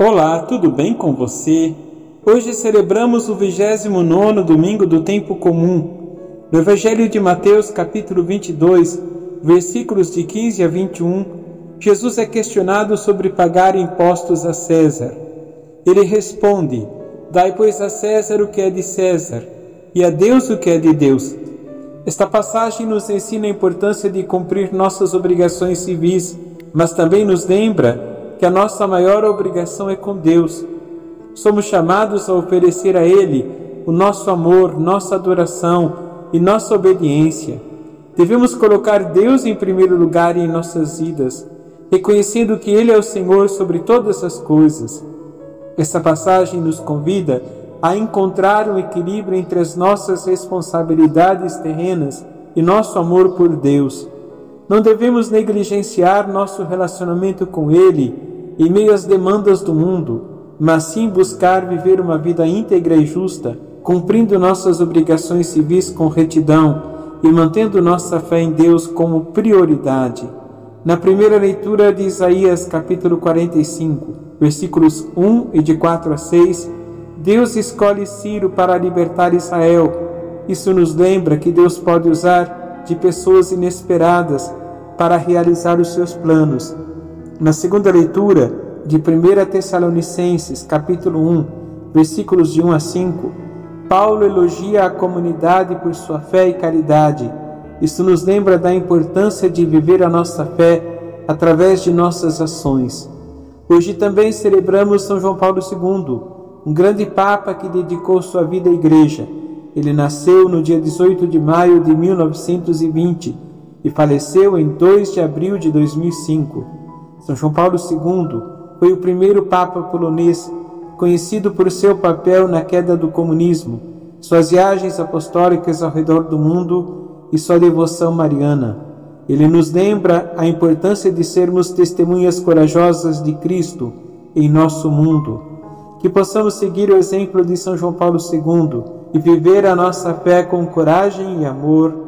Olá, tudo bem com você? Hoje celebramos o 29 domingo do tempo comum. No Evangelho de Mateus, capítulo 22, versículos de 15 a 21, Jesus é questionado sobre pagar impostos a César. Ele responde: Dai, pois, a César o que é de César, e a Deus o que é de Deus. Esta passagem nos ensina a importância de cumprir nossas obrigações civis, mas também nos lembra que a nossa maior obrigação é com Deus. Somos chamados a oferecer a Ele o nosso amor, nossa adoração e nossa obediência. Devemos colocar Deus em primeiro lugar em nossas vidas, reconhecendo que Ele é o Senhor sobre todas as coisas. Essa passagem nos convida a encontrar um equilíbrio entre as nossas responsabilidades terrenas e nosso amor por Deus. Não devemos negligenciar nosso relacionamento com Ele em meio às demandas do mundo, mas sim buscar viver uma vida íntegra e justa, cumprindo nossas obrigações civis com retidão e mantendo nossa fé em Deus como prioridade. Na primeira leitura de Isaías, capítulo 45, versículos 1 e de 4 a 6, Deus escolhe Ciro para libertar Israel. Isso nos lembra que Deus pode usar de pessoas inesperadas para realizar os seus planos na segunda leitura de 1 Tessalonicenses, capítulo 1, versículos de 1 a 5, Paulo elogia a comunidade por sua fé e caridade. Isso nos lembra da importância de viver a nossa fé através de nossas ações. Hoje também celebramos São João Paulo II, um grande papa que dedicou sua vida à igreja. Ele nasceu no dia 18 de maio de 1920 e faleceu em 2 de abril de 2005. São João Paulo II foi o primeiro Papa polonês conhecido por seu papel na queda do comunismo, suas viagens apostólicas ao redor do mundo e sua devoção mariana. Ele nos lembra a importância de sermos testemunhas corajosas de Cristo em nosso mundo. Que possamos seguir o exemplo de São João Paulo II e viver a nossa fé com coragem e amor